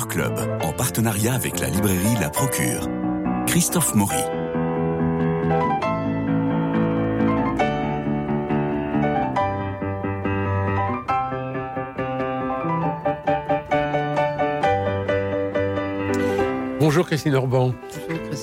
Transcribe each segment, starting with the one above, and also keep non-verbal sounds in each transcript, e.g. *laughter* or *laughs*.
Club, en partenariat avec la librairie La Procure. Christophe Maury. Bonjour Christine Orban.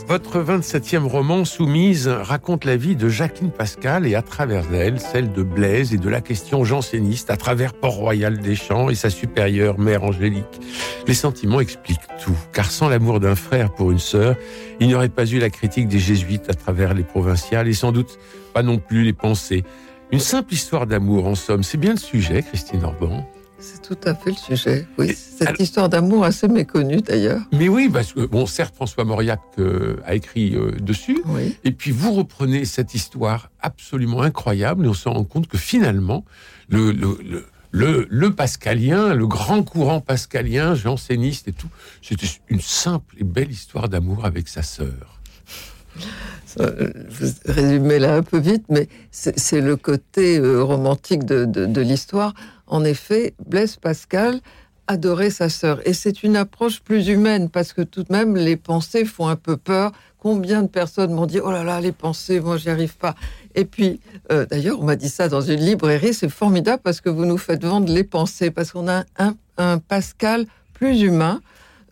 Votre 27e roman, Soumise, raconte la vie de Jacqueline Pascal et à travers elle, celle de Blaise et de la question janséniste à travers Port-Royal des Champs et sa supérieure mère Angélique. Les sentiments expliquent tout, car sans l'amour d'un frère pour une sœur, il n'y aurait pas eu la critique des jésuites à travers les provinciales et sans doute pas non plus les pensées. Une simple histoire d'amour, en somme, c'est bien le sujet, Christine Orban. C'est tout à fait le sujet. Oui, cette histoire d'amour assez méconnue d'ailleurs. Mais oui, parce que bon, certes, François Mauriac euh, a écrit euh, dessus, et puis vous reprenez cette histoire absolument incroyable, et on se rend compte que finalement, le, le, le, le, pascalien, le grand courant pascalien, janséniste et tout, c'était une simple et belle histoire d'amour avec sa sœur. Vous résumez là un peu vite, mais c'est le côté euh, romantique de, de, de l'histoire en effet, Blaise Pascal adorait sa sœur. Et c'est une approche plus humaine, parce que tout de même, les pensées font un peu peur. Combien de personnes m'ont dit, oh là là, les pensées, moi, j'y arrive pas. Et puis, euh, d'ailleurs, on m'a dit ça dans une librairie, c'est formidable parce que vous nous faites vendre les pensées, parce qu'on a un, Pascal plus humain,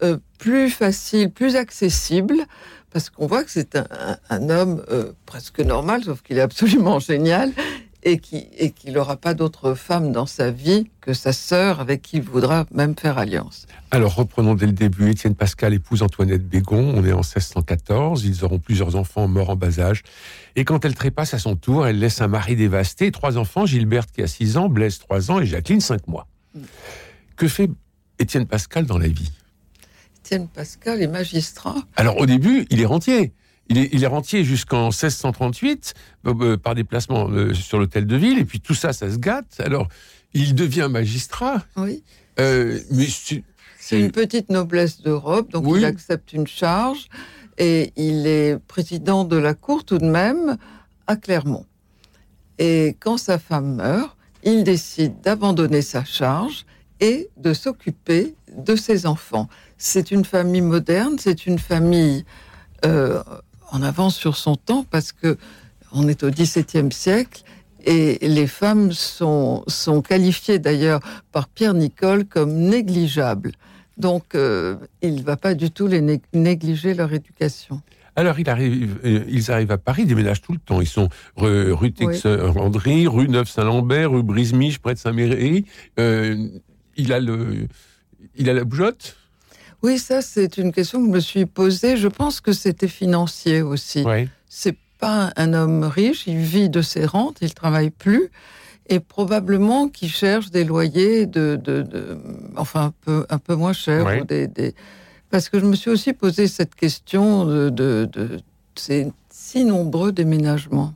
euh, plus facile, plus accessible, parce qu'on voit que c'est un, homme euh, presque normal, sauf qu'il est absolument *laughs* génial, et qui et qu'il n'aura pas d'autre femme dans sa vie que sa sœur avec qui il voudra même faire alliance. Alors reprenons dès le début. Étienne Pascal épouse Antoinette Bégon. On est en 1614. Ils auront plusieurs enfants morts en bas âge. Et quand elle trépasse à son tour, elle laisse un mari dévasté, trois enfants, Gilberte qui a 6 ans, Blaise 3 ans et Jacqueline 5 mois. Que fait Étienne Pascal dans la vie? Étienne Pascal est magistrat. Alors au début, il est rentier. Il est, rentier jusqu'en 1638 euh, euh, par déplacement euh, sur l'hôtel de ville, et puis tout ça, ça se gâte. Alors, il devient magistrat. Oui. mais c'est une petite noblesse d'Europe, donc il accepte une charge, et il est président de la cour tout de même à Clermont. Et quand sa femme meurt, il décide d'abandonner sa charge et de s'occuper de ses enfants. C'est une famille moderne, c'est une famille en avance sur son temps parce que on est au XVIIe siècle et les femmes sont, sont qualifiées d'ailleurs par Pierre Nicole comme négligeables. Donc, euh, il ne va pas du tout les négliger leur éducation. Alors, il arrive, euh, ils arrivent à Paris, ils déménagent tout le temps. Ils sont rue, rue Tex-Landry, rue Neuf-Saint-Lambert, rue Brisemiche, près de Saint-Méry. Euh, il a le, il a la bougeotte oui, ça, c'est une question que je me suis posée. Je pense que c'était financier aussi. C'est pas un homme riche, il vit de ses rentes, il travaille plus, et probablement qu'il cherche des loyers de, enfin un peu, un peu moins chers. des, Parce que je me suis aussi posé cette question de, de, de ces si nombreux déménagements.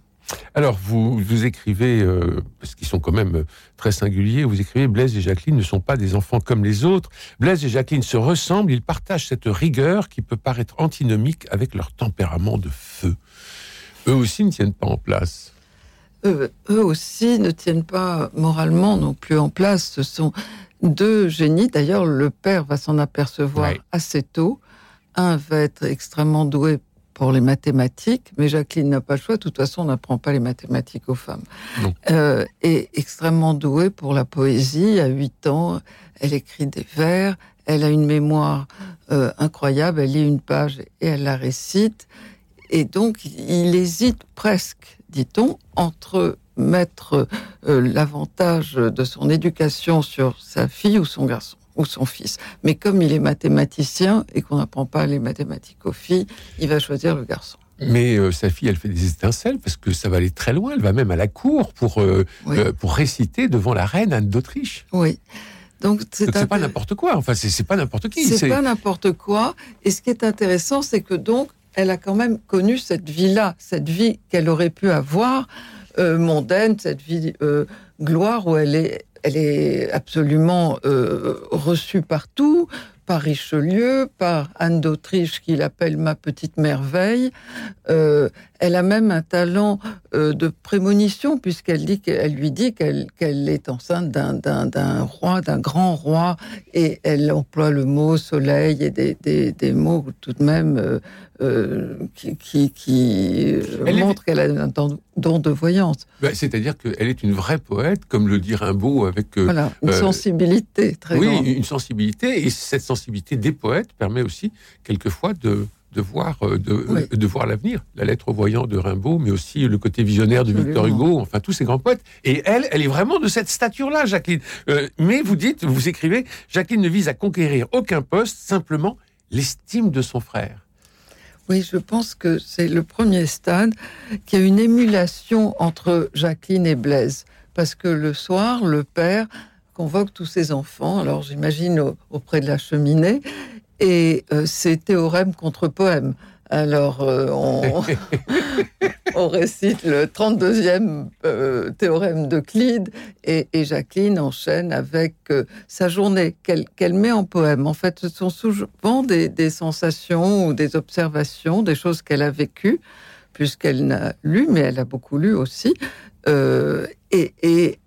Alors, vous, vous écrivez, euh, parce qu'ils sont quand même euh, très singuliers, vous écrivez Blaise et Jacqueline ne sont pas des enfants comme les autres. Blaise et Jacqueline se ressemblent, ils partagent cette rigueur qui peut paraître antinomique avec leur tempérament de feu. Eux aussi ne tiennent pas en place. Eux, aussi ne tiennent pas moralement non plus en place. Ce sont deux génies. D'ailleurs, le père va s'en apercevoir assez tôt. Un va être extrêmement doué pour les mathématiques, mais Jacqueline n'a pas le choix. De toute façon, on n'apprend pas les mathématiques aux femmes. Euh, et extrêmement douée pour la poésie. À 8 ans, elle écrit des vers. Elle a une mémoire euh, incroyable. Elle lit une page et elle la récite. Et donc, il hésite presque, dit-on, entre mettre euh, l'avantage de son éducation sur sa fille ou son garçon ou son fils. Mais comme il est mathématicien et qu'on n'apprend pas les mathématiques aux filles, il va choisir le garçon. Mais euh, sa fille, elle fait des étincelles parce que ça va aller très loin. Elle va même à la cour pour, euh, euh, pour réciter devant la reine Anne d'Autriche. Oui. Donc c'est pas n'importe quoi. Enfin, c'est pas n'importe qui. C'est pas n'importe quoi. Et ce qui est intéressant, c'est que donc elle a quand même connu cette vie-là, cette vie qu'elle aurait pu avoir mondaine, cette vie gloire où elle est elle est absolument euh, reçue partout, par Richelieu, par Anne d'Autriche qui l'appelle ma petite merveille. Euh, elle a même un talent euh, de prémonition, puisqu'elle dit qu'elle lui dit qu'elle est enceinte d'un roi, d'un grand roi, et elle emploie le mot soleil et des, des, des mots tout de même euh, euh qui, qui, qui montrent qu'elle a un don de voyance. Bah, c'est-à-dire qu'elle est une vraie poète, comme le dit Rimbaud, avec voilà, une sensibilité très oui, grande. une sensibilité, et cette sensibilité des poètes permet aussi quelquefois de de voir, euh, de, de voir l'avenir. La lettre au voyant de Rimbaud, mais aussi le côté visionnaire de Victor Hugo, enfin tous ces grands poètes. Et elle, elle est vraiment de cette stature-là, Jacqueline. Euh, mais vous dites, vous écrivez, Jacqueline ne vise à conquérir aucun poste, simplement l'estime de son frère. Oui, je pense que c'est le premier stade qu'il y a une émulation entre Jacqueline et Blaise. Parce que le soir, le père convoque tous ses enfants, alors j'imagine auprès de la cheminée, et euh, c'est théorème contre poème. Alors, euh, on, *laughs* récite le 32e euh, théorème d'Euclide et, et, Jacqueline enchaîne avec sa journée qu'elle met en poème. En fait, ce sont souvent des, sensations ou des observations, des choses qu'elle a vécues, puisqu'elle n'a lu, mais elle a beaucoup lu aussi. et, et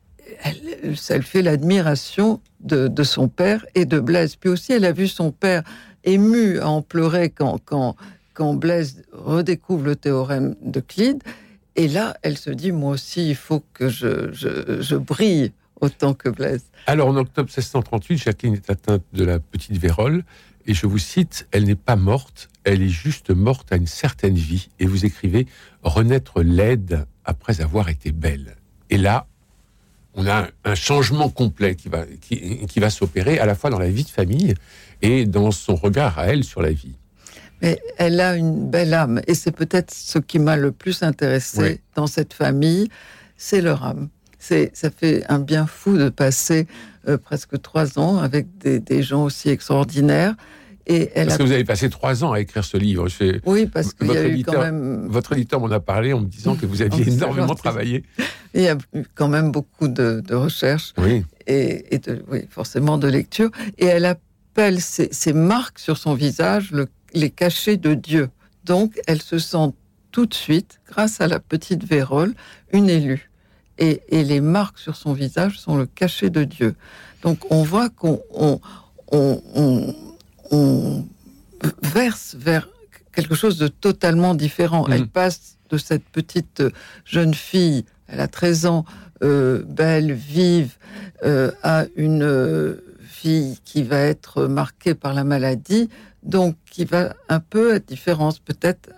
elle, elle fait l'admiration de, son père et de Blaise. Puis aussi, elle a vu son père ému à en pleurer quand, quand, quand Blaise redécouvre le théorème de Clyde. Et là, elle se dit, moi aussi, il faut que je, brille autant que Blaise. Alors, en octobre 1638, Jacqueline est atteinte de la petite vérole. Et je vous cite, elle n'est pas morte, elle est juste morte à une certaine vie. Et vous écrivez, renaître laide après avoir été belle. Et là, on a un changement complet qui, va s'opérer à la fois dans la vie de famille et dans son regard à elle sur la vie. Mais elle a une belle âme, et c'est peut-être ce qui m'a le plus intéressé dans cette famille, c'est leur âme. C'est, ça fait un bien fou de passer euh, presque trois ans avec des, gens aussi extraordinaires. Et elle parce que vous avez passé trois ans à écrire ce livre. oui, parce qu'il y a eu quand même... Votre éditeur m'en a parlé en me disant que vous *laughs* aviez énormément travaillé. Il y a eu quand même beaucoup de, recherches oui. et, de, oui, forcément de lecture. Et elle appelle ces, marques sur son visage les cachets de Dieu. Donc, elle se sent tout de suite, grâce à la petite vérole, une élue. Et, les marques sur son visage sont le cachet de Dieu. Donc, on voit qu'on on on verse vers quelque chose de totalement différent. Elle mhm. passe de cette petite jeune fille, elle a 13 ans, euh, belle, vive, euh, à une euh, fille qui va être marquée par la maladie, donc qui va un peu être différente, peut-être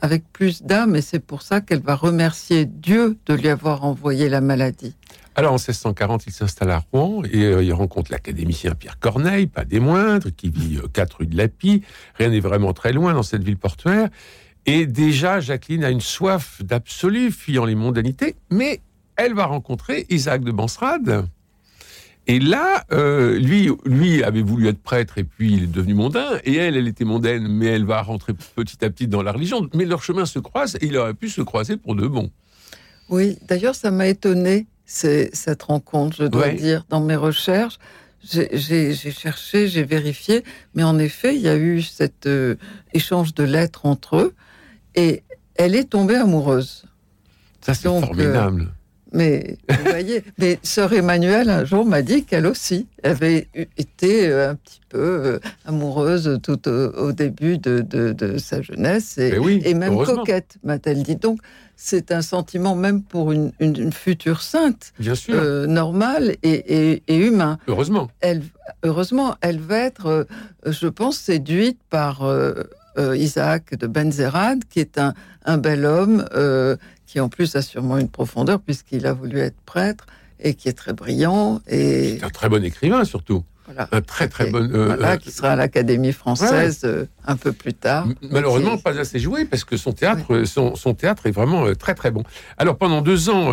avec plus d'âme, et c'est pour ça qu'elle va remercier Dieu de lui avoir envoyé la maladie. Alors en 1640, il s'installe à Rouen et euh, il rencontre l'académicien Pierre Corneille, pas des moindres, qui vit euh, quatre rue de Lapie. Rien n'est vraiment très loin dans cette ville portuaire. Et déjà, Jacqueline a une soif d'absolu, fuyant les mondanités, mais elle va rencontrer Isaac de Bansrade. Et là, euh, lui, lui avait voulu être prêtre et puis il est devenu mondain. Et elle, elle était mondaine, mais elle va rentrer petit à petit dans la religion. Mais leurs chemins se croisent et il aurait pu se croiser pour de bon. Oui, d'ailleurs, ça m'a étonné cette rencontre, je dois dire, dans mes recherches. J'ai cherché, j'ai vérifié, mais en effet, il y a eu cet euh, échange de lettres entre eux, et elle est tombée amoureuse. Ça, c'est formidable. Mais vous *laughs* voyez, mais sœur Emmanuelle un jour m'a dit qu'elle aussi avait été euh, un petit peu euh, amoureuse tout au, début de, sa jeunesse et, et même coquette, m'a-t-elle dit. Donc c'est un sentiment même pour une, future sainte, Bien sûr. Euh, normale et, humain. Heureusement. Elle, heureusement, elle va être, je pense, séduite par Isaac de Benzerad, qui est un, un bel homme qui en plus a sûrement une profondeur puisqu'il a voulu être prêtre et qui est très brillant. Et un très bon écrivain surtout. Un très très bon. Euh, voilà, euh, qui sera à l'Académie française euh, un peu plus tard. Malheureusement, pas assez joué parce que son théâtre, son, théâtre est vraiment très très bon. Alors pendant deux ans,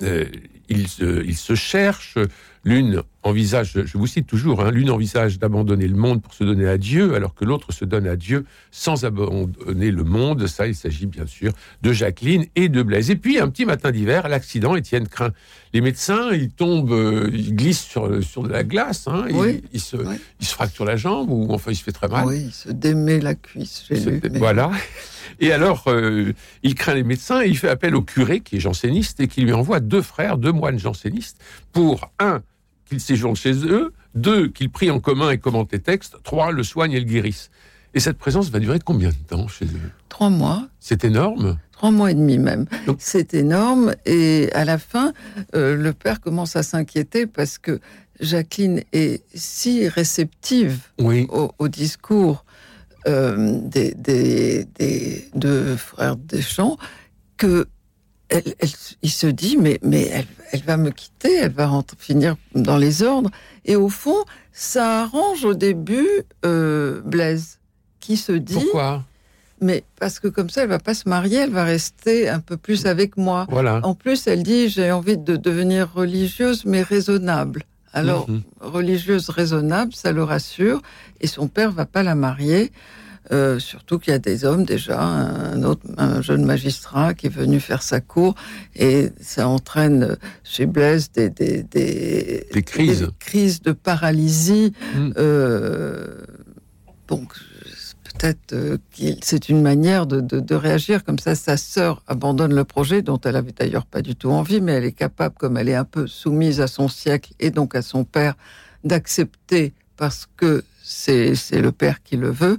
ils, se cherchent. L'une envisage, je vous cite toujours, hein, l'une envisage d'abandonner le monde pour se donner à Dieu, alors que l'autre se donne à Dieu sans abandonner le monde. Ça, il s'agit bien sûr de Jacqueline et de Blaise. Et puis, un petit matin d'hiver, l'accident, Étienne craint les médecins, ils tombent, euh, ils glissent sur, sur de la glace, hein, il, se, il se fracture la jambe, ou enfin, il se fait très mal. Oui, il se démet la cuisse, lu. Voilà. *laughs* Et alors, euh, il craint les médecins et il fait appel au curé, qui est janséniste, et qui lui envoie deux frères, deux moines jansénistes, pour, un, qu'ils séjournent chez eux, deux, qu'ils prient en commun et commentent les textes, trois, le soignent et le guérissent. Et cette présence va durer combien de temps chez eux? Trois mois. C'est énorme Trois mois et demi même. C'est énorme. Et à la fin, euh, le père commence à s'inquiéter parce que Jacqueline est si réceptive au, discours euh, des, des, deux frères Deschamps que il se dit mais, mais elle, va me quitter, elle va finir dans les ordres. Et au fond, ça arrange au début euh, Blaise, qui se dit... Pourquoi? Mais parce que comme ça, elle va pas se marier, elle va rester un peu plus avec moi. Voilà. En plus, elle dit j'ai envie de devenir religieuse, mais raisonnable. Alors, mhm. religieuse raisonnable, ça le rassure, et son père va pas la marier. Euh, surtout qu'il y a des hommes déjà, un autre, un jeune magistrat qui est venu faire sa cour et ça entraîne chez Blaise des, des, des, des crises. Des crises de paralysie. Mm. Euh, donc peut-être euh, que c'est une manière de, de, de, réagir comme ça. Sa sœur abandonne le projet dont elle avait d'ailleurs pas du tout envie, mais elle est capable, comme elle est un peu soumise à son siècle et donc à son père, d'accepter parce que c'est le père qui le veut.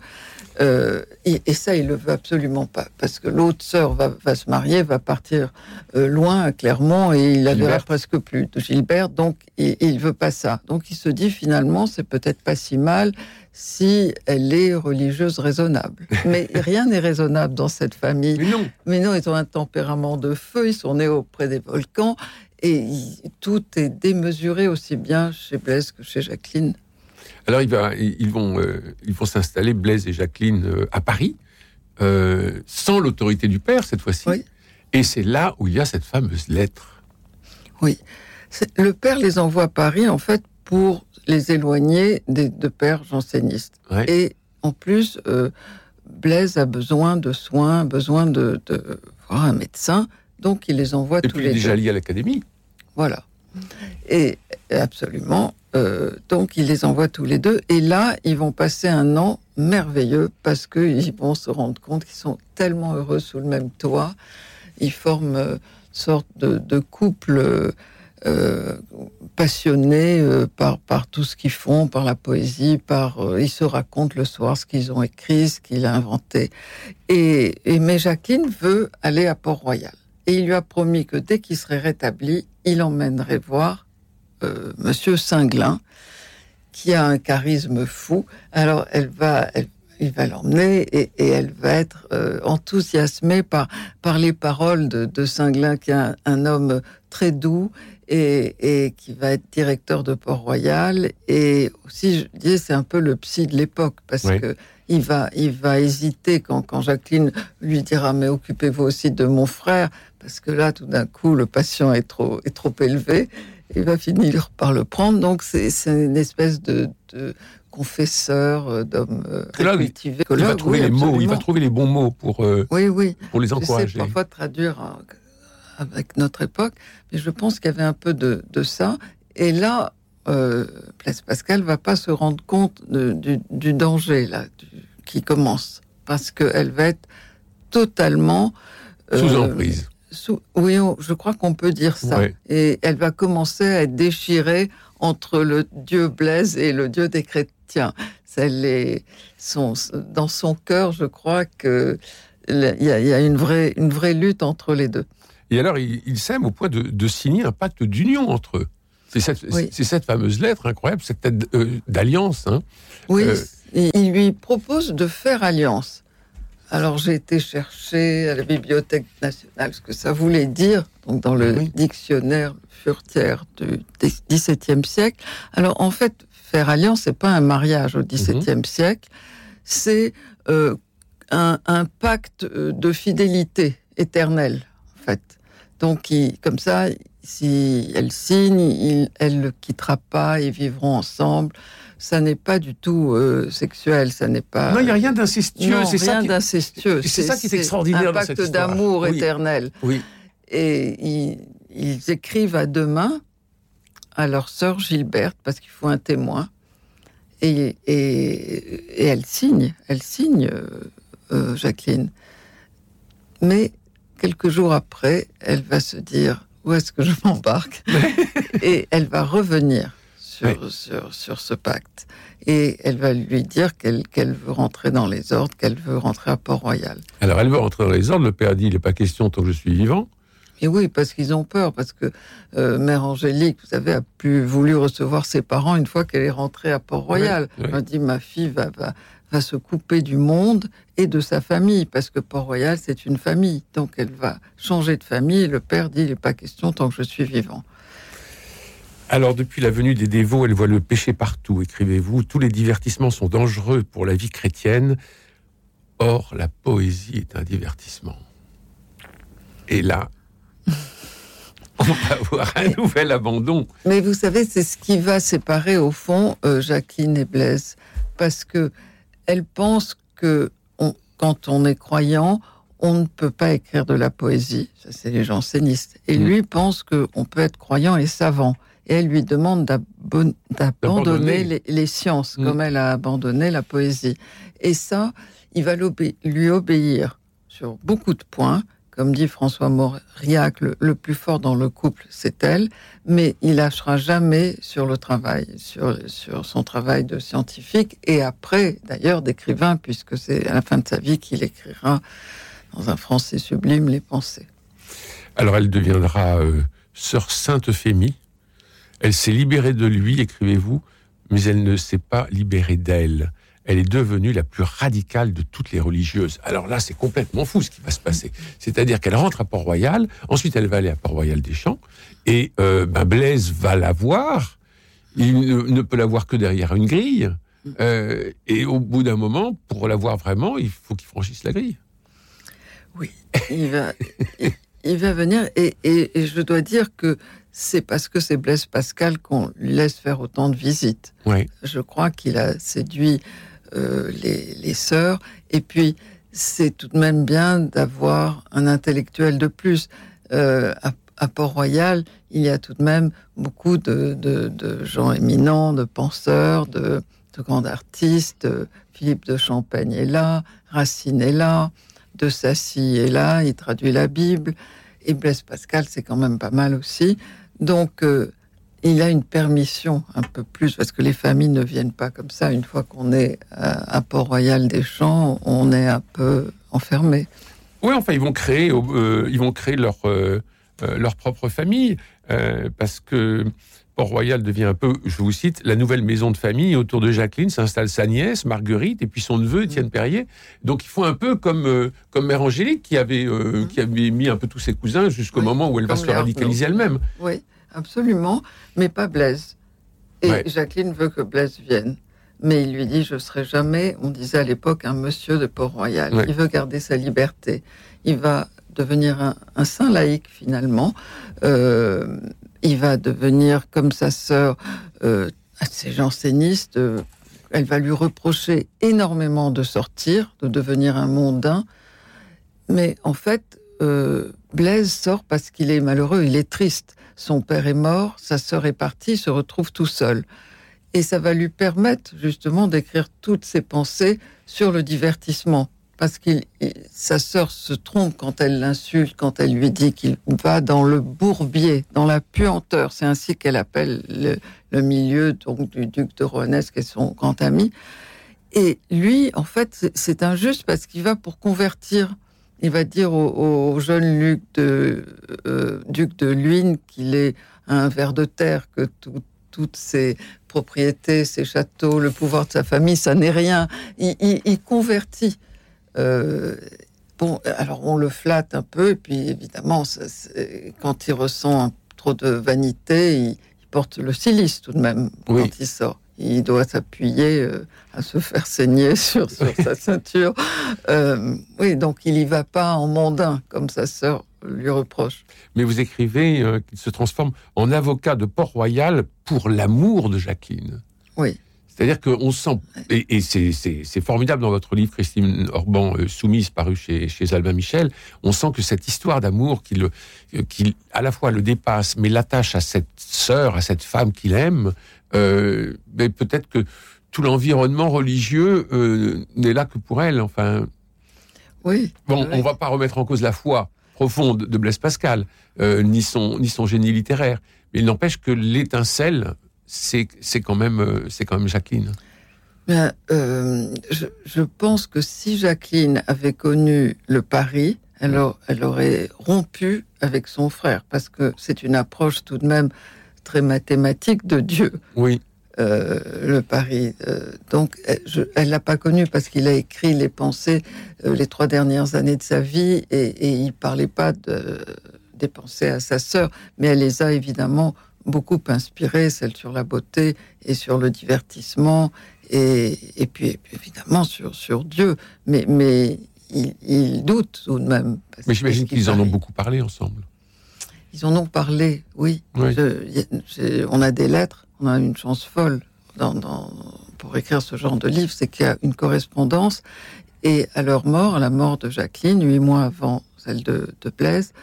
Euh, et, ça, il le veut absolument pas, parce que l'autre sœur va, va, se marier, va partir euh, loin, à Clermont, et il verra presque plus de Gilbert, donc il, il veut pas ça. Donc il se dit finalement, c'est peut-être pas si mal si elle est religieuse raisonnable. *laughs* Mais rien n'est raisonnable dans cette famille. Mais non. Mais non, ils ont un tempérament de feu, ils sont nés auprès des volcans, et tout est démesuré aussi bien chez Blaise que chez Jacqueline. Alors ils, vont, euh, ils vont s'installer, Blaise et Jacqueline, euh, à Paris, euh, sans l'autorité du père cette fois-ci. Et c'est là où il y a cette fameuse lettre. Oui. Le père les envoie à Paris, en fait, pour les éloigner des deux pères jansénistes. Et en plus, Blaise a besoin de soins, besoin de, voir un médecin, donc il les envoie tous les deux. Et déjà lié à l'académie. Voilà. Et absolument. Euh, donc, il les envoie tous les deux. Et là, ils vont passer un an merveilleux parce qu'ils vont se rendre compte qu'ils sont tellement heureux sous le même toit. Ils forment une euh, sorte de, couple euh, passionné par, tout ce qu'ils font, par la poésie, par ils se racontent le soir ce qu'ils ont écrit, ce qu'il a inventé. Et, et mais Jacqueline veut aller à Port-Royal. Et il lui a promis que dès qu'il serait rétabli, il emmènerait voir euh, Monsieur Singlin, qui a un charisme fou. Alors, elle va, il va l'emmener et, elle va être euh, enthousiasmée par, par les paroles de, de Singlin, qui est un, homme très doux et, qui va être directeur de Port-Royal. Et aussi, je dis, c'est un peu le psy de l'époque, parce que il va, il va hésiter quand, quand Jacqueline lui dira, mais occupez-vous aussi de mon frère, parce que là, tout d'un coup, le patient est trop, est trop élevé il va finir par le prendre. Donc c'est une espèce de, confesseur, euh, d'homme euh, cultivé. Il, va trouver les mots, il va trouver les bons mots pour, euh, oui, oui. pour les encourager. Je parfois traduire avec notre époque, mais je pense qu'il y avait un peu de, ça. Et là, euh, Place Pascal va pas se rendre compte du, danger là qui commence parce qu'elle va être totalement sous emprise oui, je crois qu'on peut dire ça. Et elle va commencer à être déchirée entre le Dieu Blaise et le Dieu des chrétiens. est son, dans son cœur, je crois que il y, a, une vraie, une vraie lutte entre les deux. Et alors, il, s'aiment au point de, signer un pacte d'union entre eux. C'est cette, fameuse lettre incroyable, cette lettre euh, d'alliance. Hein. Oui, euh, il lui propose de faire alliance. Alors j'ai été chercher à la Bibliothèque nationale ce que ça voulait dire, donc dans le dictionnaire furtière du XVIIe siècle. Alors en fait, faire alliance, c'est pas un mariage au XVIIe mhm. siècle, c'est euh, un, pacte euh, de fidélité éternelle, en fait. Donc comme ça, si elle signe, elle ne le quittera pas, ils vivront ensemble. Ça n'est pas du tout euh, sexuel, ça n'est pas. Non, il n'y a rien d'incestueux. C'est rien d'incestueux. C'est ça qui est extraordinaire un pacte d'amour éternel. Oui. Et ils, écrivent à deux mains à leur sœur Gilberte parce qu'il faut un témoin. Et, et, elle signe, elle signe, euh, euh, Jacqueline. Mais quelques jours après, elle va se dire où est-ce que je m'embarque Et elle va revenir sur, sur, ce pacte. Et elle va lui dire qu'elle veut rentrer dans les ordres, qu'elle veut rentrer à Port-Royal. Alors elle veut rentrer dans les ordres, le père dit il n'est pas question tant que je suis vivant. Et oui, parce qu'ils ont peur, parce que euh, Mère Angélique, vous savez, a plus voulu recevoir ses parents une fois qu'elle est rentrée à Port-Royal. Elle a dit ma fille va, va, va se couper du monde et de sa famille, parce que Port-Royal, c'est une famille. Donc elle va changer de famille. Et le père dit, il n'est pas question tant que je suis vivant. Alors, depuis la venue des dévots, elle voit le péché partout, écrivez-vous. Tous les divertissements sont dangereux pour la vie chrétienne. Or, la poésie est un divertissement. Et là, *laughs* on va avoir un nouvel abandon. Mais vous savez, c'est ce qui va séparer, au fond, euh, Jacqueline et Blaise. Parce que elle pense que quand on est croyant, on ne peut pas écrire de la poésie. Ça, c'est les jansénistes. Et mm. lui pense qu'on peut être croyant et savant. Et elle lui demande d'abandonner les, sciences, mm. comme elle a abandonné la poésie. Et ça, il va lui obéir sur beaucoup de points comme dit François Mauriac, le, plus fort dans le couple, c'est elle, mais il lâchera jamais sur le travail, sur, son travail de scientifique et après, d'ailleurs, d'écrivain, puisque c'est à la fin de sa vie qu'il écrira dans un français sublime les pensées. Alors elle deviendra euh, sœur Sainte Fémie. Elle s'est libérée de lui, écrivez-vous, mais elle ne s'est pas libérée d'elle elle est devenue la plus radicale de toutes les religieuses. Alors là, c'est complètement fou ce qui va se passer. C'est-à-dire qu'elle rentre à Port-Royal, ensuite elle va aller à Port-Royal des Champs, et euh, ben Blaise va la voir. Il ne, peut la voir que derrière une grille. Euh, et au bout d'un moment, pour la voir vraiment, il faut qu'il franchisse la grille. Oui, il va, il, va venir. Et, et, je dois dire que c'est parce que c'est Blaise Pascal qu'on lui laisse faire autant de visites. Oui. Je crois qu'il a séduit euh, les, sœurs. Et puis, c'est tout de même bien d'avoir un intellectuel de plus. Euh, à, Port-Royal, il y a tout de même beaucoup de, gens éminents, de penseurs, de, grands artistes. Philippe de Champagne est là, Racine est là, De Sassy est là, il traduit la Bible. Et Blaise Pascal, c'est quand même pas mal aussi. Donc, euh, il a une permission un peu plus, parce que les familles ne viennent pas comme ça. Une fois qu'on est à, Port-Royal des Champs, on est un peu enfermé. Oui, enfin, ils vont créer, euh, ils vont créer leur, euh, euh, leur propre famille, parce que Port-Royal devient un peu, je vous cite, la nouvelle maison de famille. Autour de Jacqueline s'installe sa nièce, Marguerite, et puis son neveu, Étienne Perrier. Donc, ils font un peu comme, comme Mère Angélique, qui avait, qui avait mis un peu tous ses cousins jusqu'au moment où elle va se radicaliser elle-même. Oui absolument, mais pas Blaise. Et Jacqueline veut que Blaise vienne. Mais il lui dit, je serai jamais, on disait à l'époque, un monsieur de Port-Royal. Il veut garder sa liberté. Il va devenir un, saint laïque, finalement. Euh, il va devenir, comme sa sœur, euh, assez janséniste. Euh, elle va lui reprocher énormément de sortir, de devenir un mondain. Mais en fait, euh, Blaise sort parce qu'il est malheureux, il est triste. Son père est mort, sa sœur est partie, se retrouve tout seul. Et ça va lui permettre justement d'écrire toutes ses pensées sur le divertissement. Parce que sa sœur se trompe quand elle l'insulte, quand elle lui dit qu'il va dans le bourbier, dans la puanteur. C'est ainsi qu'elle appelle le, milieu donc, du duc de Rohanès, qui est son grand ami. Et lui, en fait, c'est injuste parce qu'il va pour convertir il va dire au, jeune Luc de, euh, duc de Luynes qu'il est un ver de terre, que toutes ses propriétés, ses châteaux, le pouvoir de sa famille, ça n'est rien. Il, convertit. Euh, bon, alors on le flatte un peu, et puis évidemment, quand il ressent trop de vanité, il, porte le silice tout de même quand il sort il doit s'appuyer euh, à se faire *laughs* saigner sur, sa ceinture. Euh, oui, donc il y va pas en mondain comme sa sœur lui reproche. Mais vous écrivez euh, qu'il se transforme en avocat de Port-Royal pour l'amour de Jacqueline. Oui. C'est-à-dire qu'on sent, et, c'est formidable dans votre livre, Christine Orban, euh, Soumise, paru chez, chez Albin Michel, on sent que cette histoire d'amour qui, qui, à la fois le dépasse, mais l'attache à cette sœur, à cette femme qu'il aime, mais peut-être que tout l'environnement religieux n'est là que pour elle. Enfin, oui. Bon, on va pas remettre en cause la foi profonde de Blaise Pascal, ni son ni son génie littéraire, mais il n'empêche que l'étincelle c'est quand même euh, c'est quand même Jacqueline. Euh, je, pense que si Jacqueline avait connu le Paris, elle, elle aurait rompu avec son frère parce que c'est une approche tout de même très mathématique de Dieu. Oui. Euh, le Paris. donc, elle l'a pas connu parce qu'il a écrit les pensées les trois dernières années de sa vie et, et il parlait pas de, des pensées à sa sœur, mais elle les a évidemment beaucoup inspiré, celle sur la beauté et sur le divertissement, et, et, puis, évidemment sur, sur Dieu. Mais, mais ils, doutent tout de même. Mais j'imagine qu'ils en ont beaucoup parlé ensemble. Ils en ont parlé, oui. on a des lettres, on a une chance folle dans, pour écrire ce genre de livre, c'est qu'il y a une correspondance. Et à leur mort, à la mort de Jacqueline, huit mois avant celle de, de Blaise,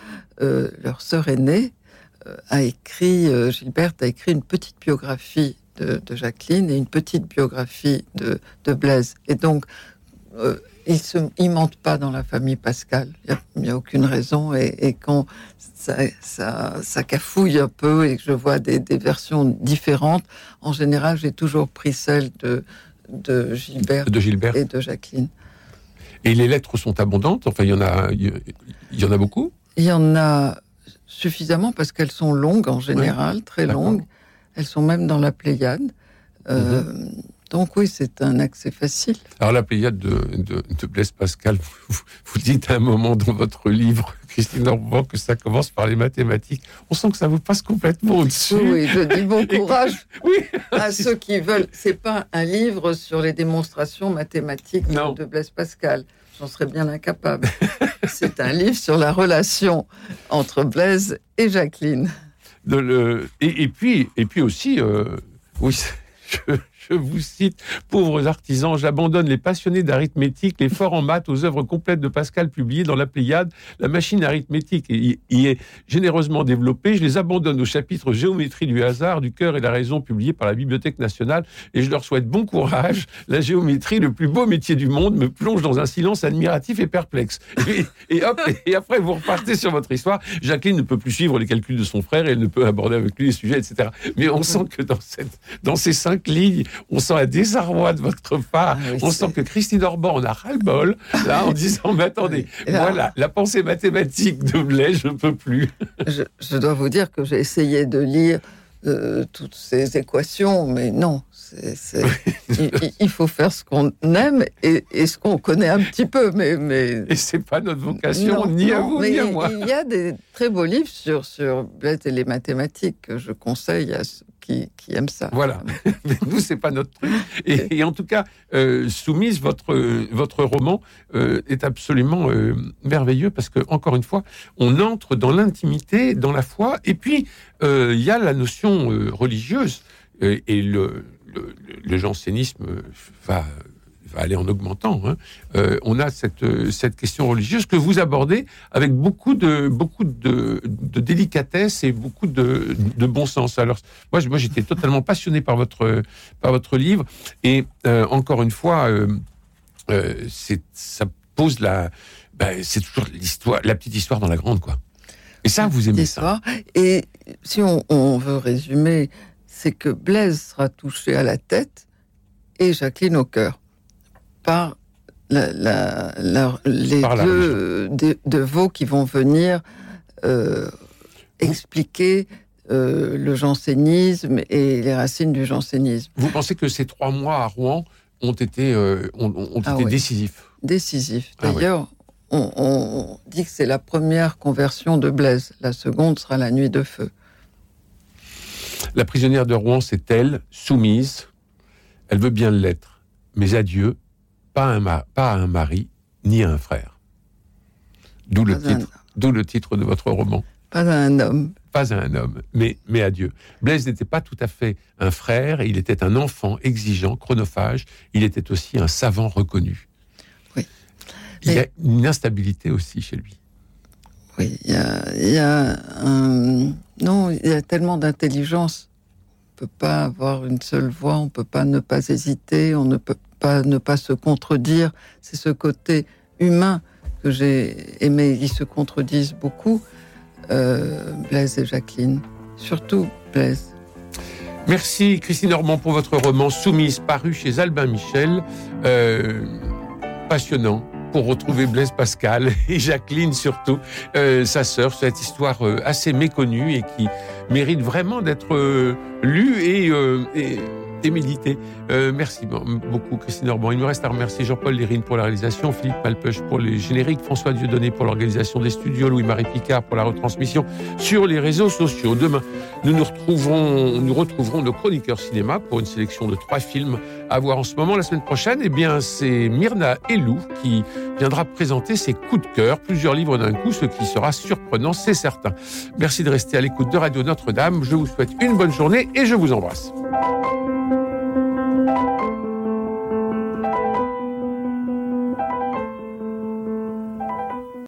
euh, leur sœur aînée euh, a écrit, euh, Gilberte a écrit une petite biographie de, Jacqueline et une petite biographie de, Blaise. Et donc, euh, ils ne mentent pas dans la famille Pascal. Il n'y a, aucune raison. Et, quand ça, ça, cafouille un peu et que je vois des, versions différentes, en général, j'ai toujours pris celle de, de, Gilbert, de Gilbert et de Jacqueline. Et les lettres sont abondantes? Enfin, il y en a, il y en a beaucoup? Il y en a suffisamment parce qu'elles sont longues en général, très longues. Elles sont même dans la Pléiade. Euh, mhm. Donc oui, c'est un accès facile. Alors la Pléiade de, de, Blaise Pascal, vous, dites à un moment dans votre livre, *laughs* Christine Orban, que ça commence par les mathématiques. On sent que ça vous passe complètement au-dessus. Oui, je dis bon *laughs* courage *laughs* oui. à ceux qui veulent. C'est pas un livre sur les démonstrations mathématiques de Blaise Pascal. J'en serais bien incapable. C'est un livre sur la relation entre Blaise et Jacqueline. De le... et, puis, et puis aussi, euh, oui, je, je vous cite, pauvres artisans, j'abandonne les passionnés d'arithmétique, les forts en maths aux œuvres complètes de Pascal publiées dans la Pléiade. La machine arithmétique y est généreusement développée. Je les abandonne au chapitre Géométrie du hasard, du cœur et la raison publié par la Bibliothèque nationale et je leur souhaite bon courage. La géométrie, le plus beau métier du monde, me plonge dans un silence admiratif et perplexe. Et, hop, et après vous repartez sur votre histoire. Jacqueline ne peut plus suivre les calculs de son frère et elle ne peut aborder avec lui les sujets, etc. Mais on sent que dans ces cinq lignes, on sent un désarroi de votre part. Ah on sent que Christine Orban en a ras-le-bol, là, en disant, mais attendez, *laughs* voilà, la pensée mathématique de Blaise, je ne peux plus. je, dois vous dire que j'ai essayé de lire euh, toutes ces équations, mais non, il, faut faire ce qu'on aime et, ce qu'on connaît un petit peu, mais, mais... Et c'est pas notre vocation, ni à vous, ni à moi. Il y a des très beaux livres sur, sur Blaise et les mathématiques que je conseille à ceux qui, aiment ça. Voilà. *laughs* mais nous, c'est pas notre truc. Et, en tout cas, euh, Soumise, votre, votre roman euh, est absolument euh, merveilleux parce que, encore une fois, on entre dans l'intimité, dans la foi, et puis il y a la notion religieuse et le, le, jansénisme va, va aller en augmentant. Hein. Euh, on a cette, cette question religieuse que vous abordez avec beaucoup de, beaucoup de, délicatesse et beaucoup de, bon sens. Alors, moi, moi j'étais totalement passionné par votre, par votre livre. Et euh, encore une fois, euh, ça pose la. Ben, c'est toujours l'histoire, la petite histoire dans la grande, quoi. Et ça, vous aimez ça? Et si on, on veut résumer c'est que Blaise sera touché à la tête et Jacqueline au cœur par les deux de, veaux qui vont venir euh, expliquer euh, le jansénisme et les racines du jansénisme. Vous pensez que ces trois mois à Rouen ont été, euh, ont, ah été décisifs? Décisifs. Ah D'ailleurs, on, on dit que c'est la première conversion de Blaise. La seconde sera la nuit de feu. La prisonnière de Rouen, c'est elle, soumise. Elle veut bien l'être, mais à Dieu, pas un, pas un mari, ni un frère. D'où le titre. D'où le titre de votre roman. Pas à un homme. Pas à un homme, mais, mais à Dieu. Blaise n'était pas tout à fait un frère, il était un enfant exigeant, chronophage, il était aussi un savant reconnu. Oui. Il y a une instabilité aussi chez lui. Oui, il y a, il y a un... Non, il y a tellement d'intelligence. On ne peut pas avoir une seule voix, on ne peut pas ne pas hésiter, on ne peut ne pas se contredire. C'est ce côté humain que j'ai aimé. Ils se contredisent beaucoup, euh, Blaise et Jacqueline. Surtout Blaise. Merci Christine Normand pour votre roman Soumise paru chez Albin Michel. Euh, passionnant, pour retrouver Blaise Pascal *laughs* et Jacqueline surtout, euh, sa sœur, cette histoire euh, assez méconnue et qui mérite vraiment d'être lue et et méditer. Euh, merci beaucoup, Christine Orban. Il me reste à remercier Jean-Paul Lérine pour la réalisation, Philippe Malpeuch pour les génériques, François Dieudonné pour l'organisation des studios, Louis-Marie Picard pour la retransmission sur les réseaux sociaux. Demain, nous nous retrouverons, nous retrouverons nos chroniqueurs cinéma pour une sélection de trois films à voir en ce moment. La semaine prochaine, eh bien, c'est Myrna Elou qui viendra présenter ses coups de cœur, plusieurs livres d'un coup, ce qui sera surprenant, c'est certain. Merci de rester à l'écoute de Radio Notre-Dame. Je vous souhaite une bonne journée et je vous embrasse.